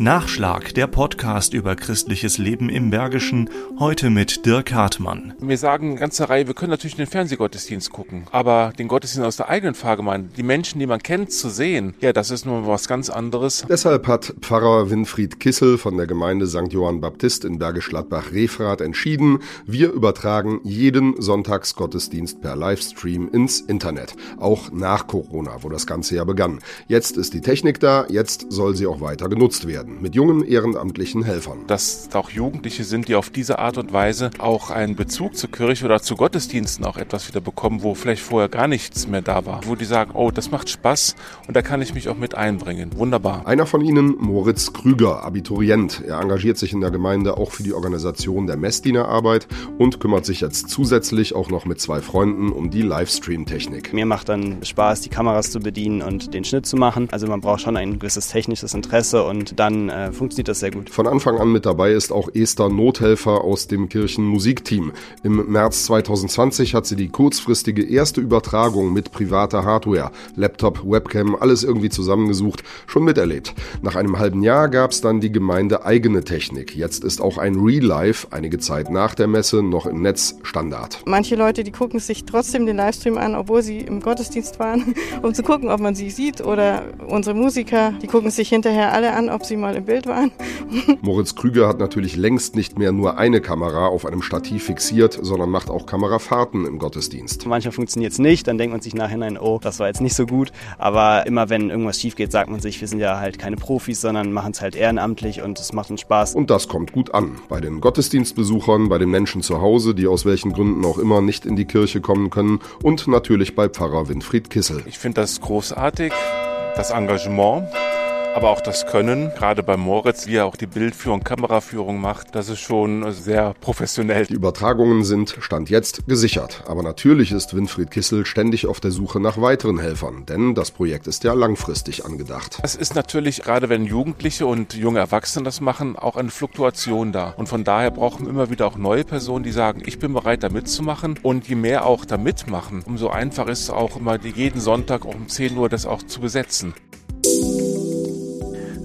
Nachschlag, der Podcast über christliches Leben im Bergischen, heute mit Dirk Hartmann. Wir sagen eine ganze Reihe, wir können natürlich den Fernsehgottesdienst gucken, aber den Gottesdienst aus der eigenen Pfarrgemeinde, die Menschen, die man kennt, zu sehen, ja, das ist nun was ganz anderes. Deshalb hat Pfarrer Winfried Kissel von der Gemeinde St. Johann Baptist in Bergisch Gladbach-Refrath entschieden, wir übertragen jeden Sonntagsgottesdienst per Livestream ins Internet, auch nach Corona, wo das ganze ja begann. Jetzt ist die Technik da, jetzt soll sie auch weiter genutzt werden werden, mit jungen ehrenamtlichen Helfern. Dass auch Jugendliche sind, die auf diese Art und Weise auch einen Bezug zur Kirche oder zu Gottesdiensten auch etwas wieder bekommen, wo vielleicht vorher gar nichts mehr da war. Wo die sagen, oh, das macht Spaß und da kann ich mich auch mit einbringen. Wunderbar. Einer von ihnen, Moritz Krüger, Abiturient. Er engagiert sich in der Gemeinde auch für die Organisation der Messdienerarbeit und kümmert sich jetzt zusätzlich auch noch mit zwei Freunden um die Livestream-Technik. Mir macht dann Spaß, die Kameras zu bedienen und den Schnitt zu machen. Also man braucht schon ein gewisses technisches Interesse und dann äh, funktioniert das sehr gut. Von Anfang an mit dabei ist auch Esther Nothelfer aus dem Kirchenmusikteam. Im März 2020 hat sie die kurzfristige erste Übertragung mit privater Hardware, Laptop, Webcam, alles irgendwie zusammengesucht, schon miterlebt. Nach einem halben Jahr gab es dann die Gemeinde eigene Technik. Jetzt ist auch ein Real Life, einige Zeit nach der Messe, noch im Netz Standard. Manche Leute, die gucken sich trotzdem den Livestream an, obwohl sie im Gottesdienst waren, um zu gucken, ob man sie sieht. Oder unsere Musiker, die gucken sich hinterher alle an, ob sie mal mal im Bild waren. Moritz Krüger hat natürlich längst nicht mehr nur eine Kamera auf einem Stativ fixiert, sondern macht auch Kamerafahrten im Gottesdienst. Manchmal funktioniert es nicht, dann denkt man sich nachhinein, oh, das war jetzt nicht so gut. Aber immer wenn irgendwas schief geht, sagt man sich, wir sind ja halt keine Profis, sondern machen es halt ehrenamtlich und es macht uns Spaß. Und das kommt gut an. Bei den Gottesdienstbesuchern, bei den Menschen zu Hause, die aus welchen Gründen auch immer nicht in die Kirche kommen können und natürlich bei Pfarrer Winfried Kissel. Ich finde das großartig, das Engagement aber auch das Können, gerade bei Moritz, wie er auch die Bildführung, Kameraführung macht, das ist schon sehr professionell. Die Übertragungen sind Stand jetzt gesichert. Aber natürlich ist Winfried Kissel ständig auf der Suche nach weiteren Helfern, denn das Projekt ist ja langfristig angedacht. Es ist natürlich, gerade wenn Jugendliche und junge Erwachsene das machen, auch eine Fluktuation da. Und von daher brauchen wir immer wieder auch neue Personen, die sagen, ich bin bereit, da mitzumachen. Und je mehr auch da mitmachen, umso einfacher ist es auch immer, jeden Sonntag um 10 Uhr das auch zu besetzen.